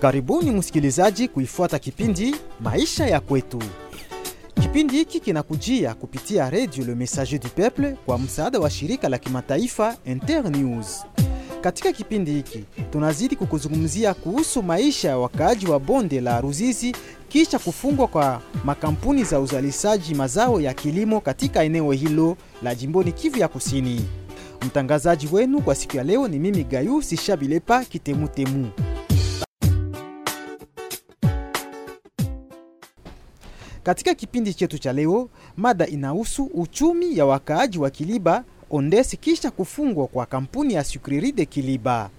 Karibuni msikilizaji kuifuata kipindi Maisha ya Kwetu. Kipindi hiki kinakujia kupitia Radio Le Messager du Peuple kwa msaada wa shirika la kimataifa Internews. Katika kipindi hiki tunazidi kukuzungumzia kuhusu maisha ya wakaaji wa bonde la Ruzizi kisha kufungwa kwa makampuni za uzalishaji mazao ya kilimo katika eneo hilo la jimboni Kivu ya Kusini. Mtangazaji wenu kwa siku ya leo ni mimi Gayu Sishabilepa Kitemutemu. Katika kipindi chetu cha leo, mada inahusu uchumi ya wakaaji wa Kiliba Ondesi kisha kufungwa kwa kampuni ya Sucrerie de Kiliba.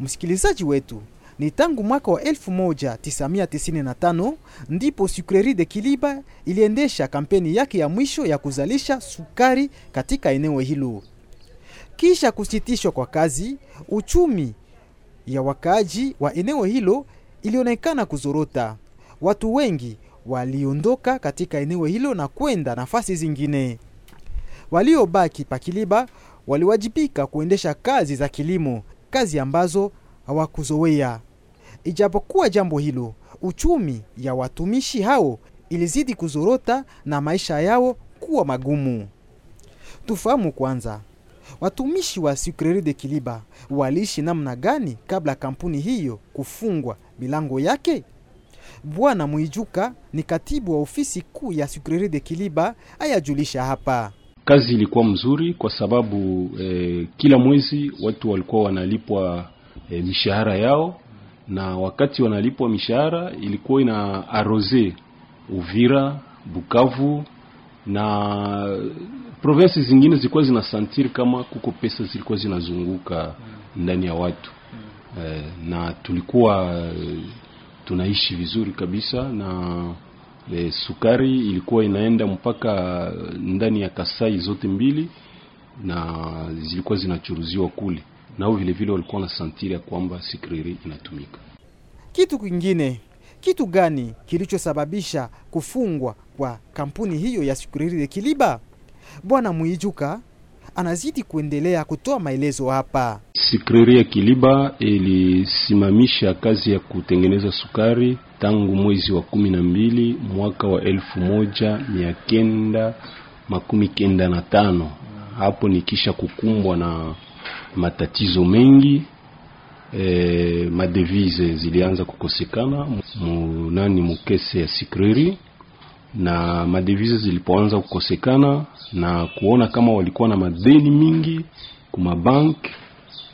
Msikilizaji wetu, ni tangu mwaka wa 1995 ndipo Sucrerie de Kiliba iliendesha kampeni yake ya mwisho ya kuzalisha sukari katika eneo hilo. Kisha kusitishwa kwa kazi, uchumi ya wakaaji wa eneo hilo ilionekana kuzorota. Watu wengi waliondoka katika eneo hilo na kwenda nafasi zingine. Waliobaki Pakiliba waliwajibika kuendesha kazi za kilimo, kazi ambazo hawakuzoea. Ijapokuwa jambo hilo, uchumi ya watumishi hao ilizidi kuzorota na maisha yao kuwa magumu. Tufahamu kwanza, watumishi wa Sucrerie de Kiliba waliishi namna gani kabla kampuni hiyo kufungwa milango yake? Bwana Mwijuka ni katibu wa ofisi kuu ya Sucrerie de Kiliba ayajulisha hapa. Kazi ilikuwa mzuri kwa sababu eh, kila mwezi watu walikuwa wanalipwa eh, mishahara yao, na wakati wanalipwa mishahara ilikuwa ina arose Uvira, Bukavu na provinsi zingine zilikuwa zinasantiri kama kuko pesa zilikuwa zinazunguka ndani ya watu eh, na tulikuwa tunaishi vizuri kabisa na le sukari ilikuwa inaenda mpaka ndani ya Kasai zote mbili na zilikuwa zinachuruziwa kule, nao vilevile vile walikuwa na santiri ya kwamba sikriri inatumika. Kitu kingine, kitu gani kilichosababisha kufungwa kwa kampuni hiyo ya sikriri de Kiliba? Bwana Mwijuka anazidi kuendelea kutoa maelezo hapa. Sucrerie ya Kiliba ilisimamisha kazi ya kutengeneza sukari tangu mwezi wa kumi na mbili mwaka wa elfu moja mia kenda makumi kenda na tano. Hapo nikisha kukumbwa na matatizo mengi e, madevise zilianza kukosekana munani mukese ya Sikreri na madevise zilipoanza kukosekana na kuona kama walikuwa na madeni mingi kuma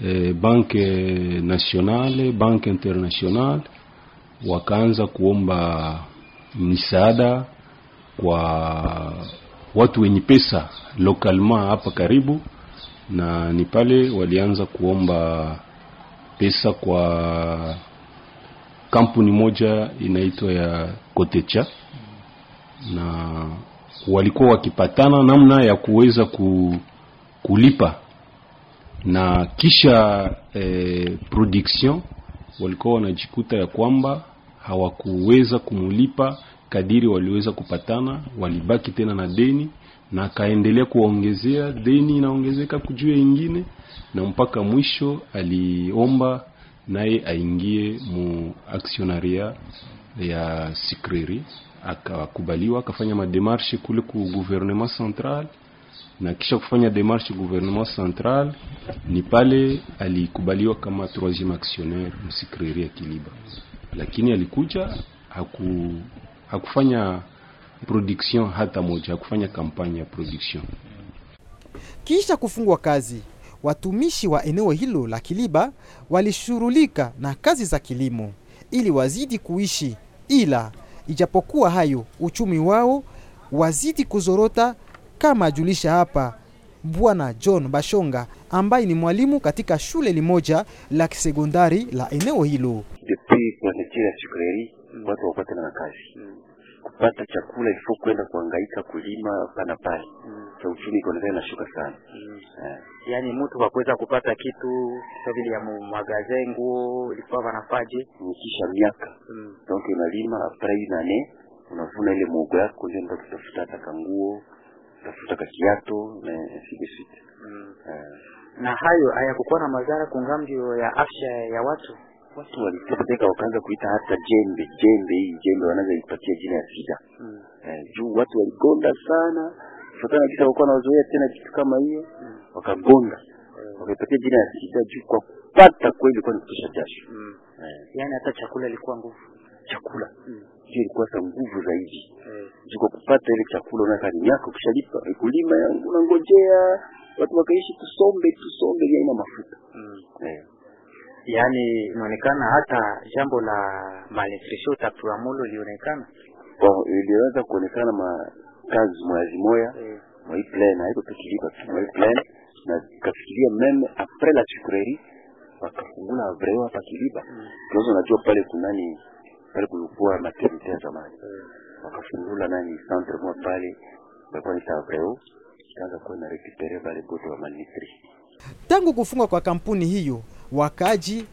eh, banke nationale banke internationale, wakaanza kuomba misaada kwa watu wenye pesa lokalma hapa karibu, na ni pale walianza kuomba pesa kwa kampuni moja inaitwa ya Kotecha. Na walikuwa wakipatana namna ya kuweza ku, kulipa na kisha eh, production walikuwa wanajikuta ya kwamba hawakuweza kumulipa kadiri waliweza kupatana, walibaki tena na deni na akaendelea kuongezea deni, inaongezeka kujua ingine, na mpaka mwisho aliomba naye aingie mu aksionaria ya Sikreri, akakubaliwa akafanya mademarshe kule ku gouvernement central, na kisha kufanya demarche gouvernement central, ni pale alikubaliwa kama troisieme actionnaire Sucrerie ya Kiliba, lakini alikuja haku, hakufanya production hata moja, hakufanya kampanya ya production. Kisha kufungwa kazi, watumishi wa eneo hilo la Kiliba walishurulika na kazi za kilimo ili wazidi kuishi, ila ijapokuwa hayo uchumi wao wazidi kuzorota, kama ajulisha hapa Bwana John Bashonga ambaye ni mwalimu katika shule limoja la kisekondari la eneo hilo. Depuis ya watu wapate na kazi kupata chakula ifo kwenda kuhangaika kulima pana pale cha uchumi ikaonekana inashuka sana eh. yaani mtu kwa kuweza kupata kitu kwa vile ya magaze nguo ilikuwa wanafaje nikisha miaka mm. donc unalima après une année unavuna ile muogo yako ndio ndo tutafuta hata kanguo tafuta kakiato na de mm. eh. na hayo hayakukuwa na madhara kungamjo ya afya ya watu watu waliteseka, wakaanza kuita hata jembe jembe, hii jembe wanaweza ipatia jina ya sida Mm. eh, juu watu waligonda sana kufuatana na kisa walikuwa wanazoea tena kitu kama hiyo mm. wakagonda mm. wakaipatia jina ya sida juu kwa kupata kweli kwa ni kutosha jasho Mm. eh, Yaani hata chakula ilikuwa nguvu. Chakula Mm. hiyo ilikuwa sa nguvu zaidi mm. juu kwa kupata ile chakula unaweka ni miaka ukishalipa kulima unangojea watu wakaishi tusombe tusombe aina ina mafuta Mm. eh. Yaani inaonekana hata jambo la malnutrition utapiamlo lionekana. Kwa- iliweza kuonekana makazi mwazi moya Eh. mwa hii plan haiko tukilipa tu mwa hii plan na kafikiria meme après la sucrerie wakafungula avreo hapa Kiliba Mm. unajua pale kunani pale kulikuwa maternite ya zamani wakafungula nani centre moja pale walikuwa ni avreo ikaanza kuwa na rekupere pale bote wa manitri Tangu kufungwa kwa kampuni hiyo, wakaji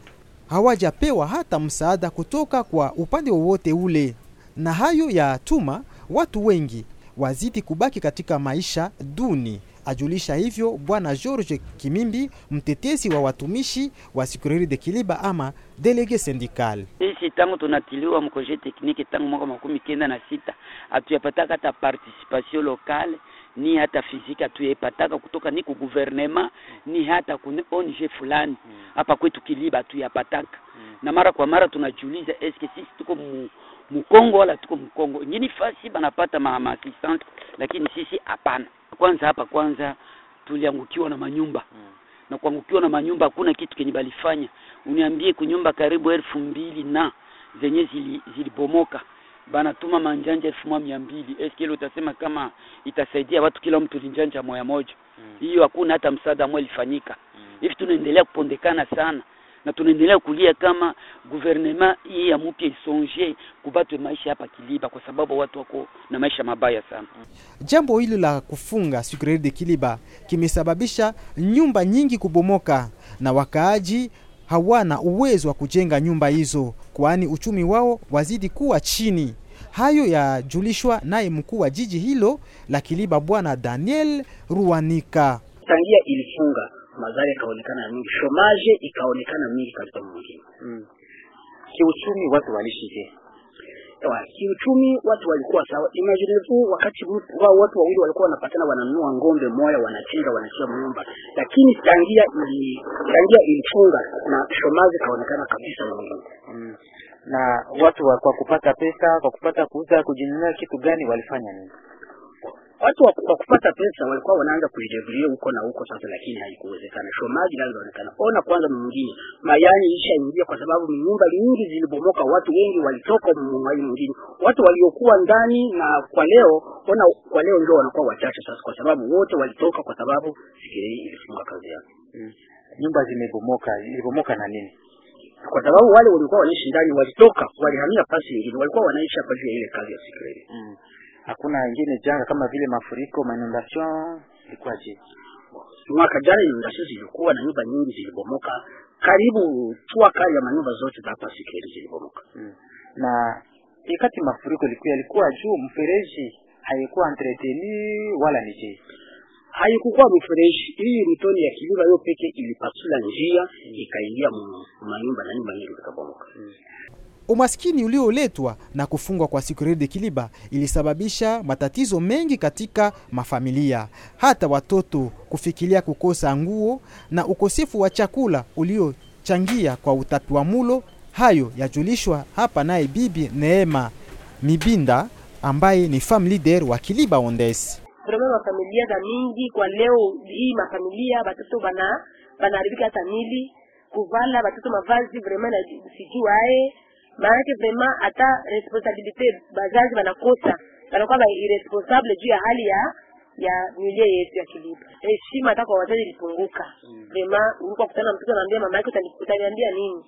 hawajapewa hata msaada kutoka kwa upande wowote ule, na hayo ya tuma watu wengi wazidi kubaki katika maisha duni. Ajulisha hivyo Bwana George Kimimbi, mtetezi wa watumishi wa Sikureri de Kiliba ama delege syndical. sisi tangu tunatiliwa mkoje tekniki tangu mwaka makumi kenda na sita hatuyapataka hata participation lokale ni hata fizika hatuyapataka kutoka ni ku gouvernement ni hata ku ONG fulani. Hapa kwetu Kiliba hatuyapataka. Na mara kwa mara tunajiuliza eske sisi tuko mu Mkongo wala tuko Mkongo ingine fasi banapata ma ma lakini sisi hapana. Kwanza hapa kwanza tuliangukiwa na manyumba. Na kuangukiwa na manyumba hakuna kitu kenye balifanya. Uniambie kunyumba karibu elfu mbili na zenye zilibomoka zili, zilibomoka. Banatuma manjanja elfu moja mia mbili. Eske ile utasema kama itasaidia watu kila mtu linjanja moya moja hiyo hakuna hata msaada mwe ilifanyika. Hivi tunaendelea kupondekana sana na tunaendelea kulia kama guvernema hii ya mupya isonje kubatwe maisha hapa Kiliba kwa sababu watu wako na maisha mabaya sana Jambo hili la kufunga Sucrerie de Kiliba kimesababisha nyumba nyingi kubomoka na wakaaji hawana uwezo wa kujenga nyumba hizo, kwani uchumi wao wazidi kuwa chini. Hayo yajulishwa naye mkuu wa jiji hilo la Kiliba, Bwana Daniel Ruanika. tangia ilifunga madhara ikaonekana ya mingi, shomaje ikaonekana mingi katika mwingine. Mm. Kiuchumi watu walishi je? Ewa, kiuchumi watu walikuwa sawa. Imagine tu wakati wao watu wawili walikuwa wanapatana, wananunua ng'ombe moya, wanachinja, wanachia mnyumba, lakini tangia ili tangia ilifunga na shomazi kaonekana kabisa mwingine. Mm. Na watu wa, kwa kupata pesa, kwa kupata kuuza, kujinunulia kitu gani walifanya nini? Watu wa kwa kupata pesa walikuwa wanaanza kujidebulia huko na huko sasa, lakini haikuwezekana. Shomaji nayo inaonekana. Ona kwanza mwingine, mayani ishaingia kwa sababu nyumba nyingi zilibomoka, watu wengi walitoka mwai mwingine, watu waliokuwa ndani, na kwa leo ona, kwa leo ndio wanakuwa wachache sasa, kwa sababu wote walitoka, kwa sababu Sikirei ilifunga kazi yake, Mm. Nyumba zimebomoka, ilibomoka na nini? kwa sababu wale walikuwa wanaishi ndani walitoka, walihamia pasi nyingine, walikuwa wanaishi hapa juu ya ile kazi ya Sikirei. Mm. Hakuna ingine janga kama vile mafuriko, inundation ilikuwa je? mwaka jana inundation zilikuwa na nyumba nyingi zilibomoka, karibu tua kali ya manyumba zote za hapa Sikeli zilibomoka. Mm. Na ikati mafuriko ilikuwa yalikuwa juu mfereji haikuwa entreteni wala ni je? haikukuwa mfereji hii mtoni ya Kiluba hiyo peke ilipasula njia ikaingia mu- manyumba na nyumba nyingi zikabomoka. Umaskini ulioletwa na kufungwa kwa Sucrerie de Kiliba ilisababisha matatizo mengi katika mafamilia, hata watoto kufikiria kukosa nguo na ukosefu wa chakula uliochangia kwa utapiamlo. Hayo yajulishwa hapa naye Bibi Neema Mibinda ambaye ni farm leader wa Kiliba Ondes. vraiment mafamilia za mingi kwa leo hii mafamilia batoto bana hata mili kuvala watoto mavazi sijuu aye maanake vrema hata responsabilite bazazi wanakosa wanakuwa ba irresponsable juu ya hali ya ya milie yetu ya kilipo Heshima hata kwa wazazi ilipunguka. Vraiment ulikuwa kutana na mtoto anaambia mama yake utani- utaniambia nini?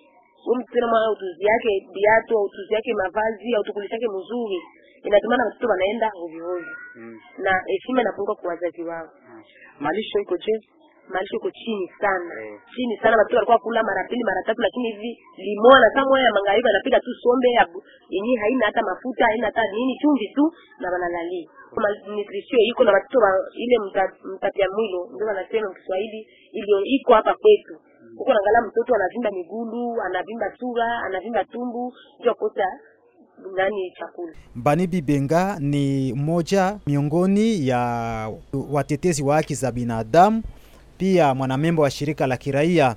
umtena mwana utuzi yake viatu au utuzi yake mavazi au tukulisha yake mzuri. Inatumana watoto wanaenda ovyo ovyo na heshima inapunguka kwa wazazi wao. mm. Malisho iko je? Malisho iko chini sana Eh. chini sana, watoto walikuwa kula mara pili mara tatu, lakini hivi limona saa moja ya magharibi anapiga tu sombe ya yenye haina hata mafuta haina hata nini, chumvi tu na wanalalia. Malnutrition iko na watoto wa ile mta- mtapia mwilo, ndio wanasema Kiswahili, ilio iko hapa kwetu huko naangalia mtoto anavimba migulu anavimba sura anavimba tumbu ndio kosa nani chakula Banibi Benga ni moja miongoni ya watetezi wa haki za binadamu, pia mwanamembo wa shirika la kiraia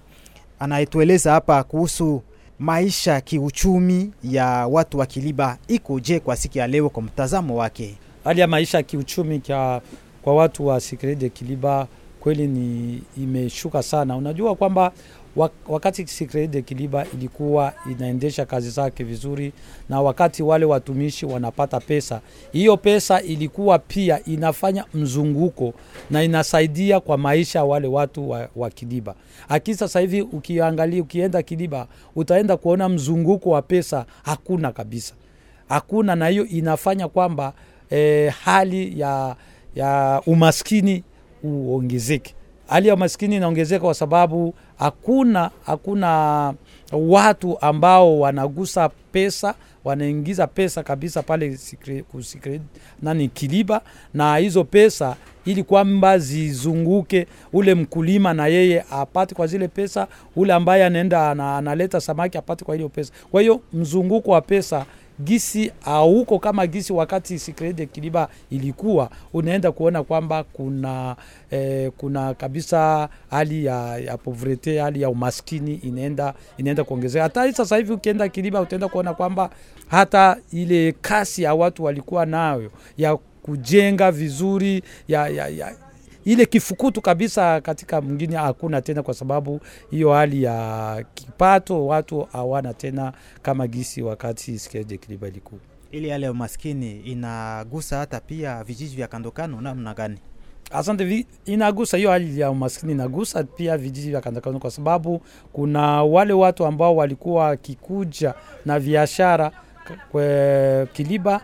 anayetueleza hapa kuhusu maisha kiuchumi ya watu wa Kiliba iko je kwa siku ya leo, kwa mtazamo wake. hali ya maisha kiuchumi kwa, kwa watu wa Secret de Kiliba kweli ni imeshuka sana. Unajua kwamba wakati Secret de Kiliba ilikuwa inaendesha kazi zake vizuri, na wakati wale watumishi wanapata pesa, hiyo pesa ilikuwa pia inafanya mzunguko na inasaidia kwa maisha wale watu wa, wa Kiliba. Akini sasa hivi ukiangalia, ukienda Kiliba utaenda kuona mzunguko wa pesa hakuna kabisa hakuna na hiyo inafanya kwamba eh, hali ya, ya umaskini uongezeke. Hali ya umaskini inaongezeka kwa sababu hakuna hakuna watu ambao wanagusa pesa wanaingiza pesa kabisa pale sikre, kusikre, nani Kiliba, na hizo pesa ili kwamba zizunguke, ule mkulima na yeye apate kwa zile pesa, ule ambaye anaenda analeta samaki apate kwa hiyo pesa. Kwa hiyo mzunguko wa pesa gisi hauko kama gisi wakati Sikrede de Kiliba ilikuwa, unaenda kuona kwamba kuna eh, kuna kabisa hali ya, ya povrete, hali ya umaskini inaenda inaenda kuongezeka. Hata sasa hivi ukienda Kiliba utaenda kuona kwamba hata ile kasi ya watu walikuwa nayo ya kujenga vizuri ya, ya, ya ile kifukutu kabisa katika mwingine hakuna tena, kwa sababu hiyo hali ya kipato watu hawana tena kama gisi wakati de Kiliba ilikuwa. Ili hali ya umaskini inagusa hata pia vijiji vya kandokano namna gani? Asante, vi- inagusa hiyo hali ya umaskini, inagusa pia vijiji vya kandokano, kwa sababu kuna wale watu ambao walikuwa wakikuja na biashara kwa Kiliba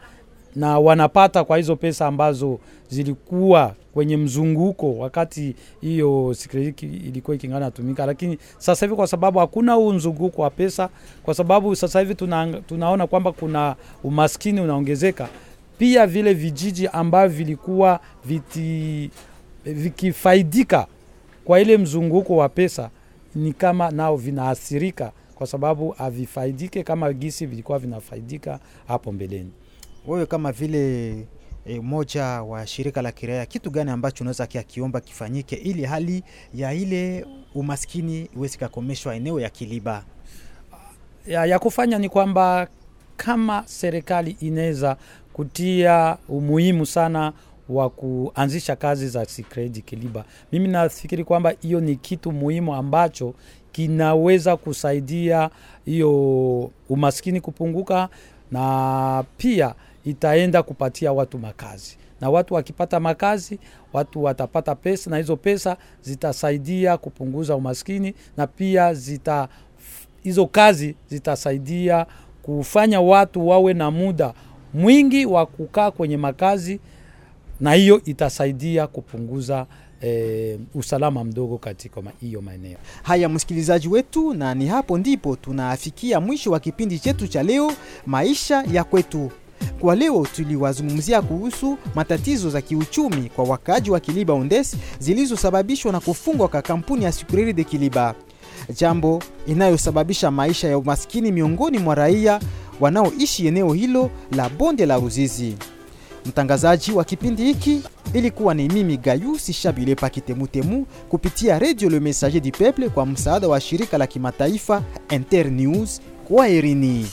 na wanapata kwa hizo pesa ambazo zilikuwa kwenye mzunguko wakati hiyo sikrediti ilikuwa ikingana tumika, lakini sasa hivi kwa sababu hakuna huu mzunguko wa pesa, kwa sababu sasa hivi tuna, tunaona kwamba kuna umaskini unaongezeka, pia vile vijiji ambavyo vilikuwa viti, vikifaidika kwa ile mzunguko wa pesa ni kama nao vinaathirika kwa sababu havifaidike kama gisi vilikuwa vinafaidika hapo mbeleni. Wewe kama vile e, moja wa shirika la kiraia, kitu gani ambacho unaweza kiakiomba kifanyike ili hali ya ile umaskini iweze kakomeshwa eneo ya Kiliba? ya, ya kufanya ni kwamba kama serikali inaweza kutia umuhimu sana wa kuanzisha kazi za Sikredi Kiliba, mimi nafikiri kwamba hiyo ni kitu muhimu ambacho kinaweza kusaidia hiyo umaskini kupunguka, na pia itaenda kupatia watu makazi, na watu wakipata makazi, watu watapata pesa, na hizo pesa zitasaidia kupunguza umaskini na pia zita hizo kazi zitasaidia kufanya watu wawe na muda mwingi wa kukaa kwenye makazi, na hiyo itasaidia kupunguza E, usalama mdogo katika hiyo maeneo. Haya, msikilizaji wetu, na ni hapo ndipo tunaafikia mwisho wa kipindi chetu cha leo, maisha ya kwetu. Kwa leo tuliwazungumzia kuhusu matatizo za kiuchumi kwa wakaaji wa Kiliba undes zilizosababishwa na kufungwa kwa kampuni ya Sucrerie de Kiliba, jambo inayosababisha maisha ya umaskini miongoni mwa raia wanaoishi eneo hilo la bonde la Ruzizi. Mtangazaji wa kipindi hiki ilikuwa ni mimi Gayusi Shabile Pakitemutemu kupitia Radio Le Messager du Peuple kwa msaada wa shirika la kimataifa Internews. Kwa herini.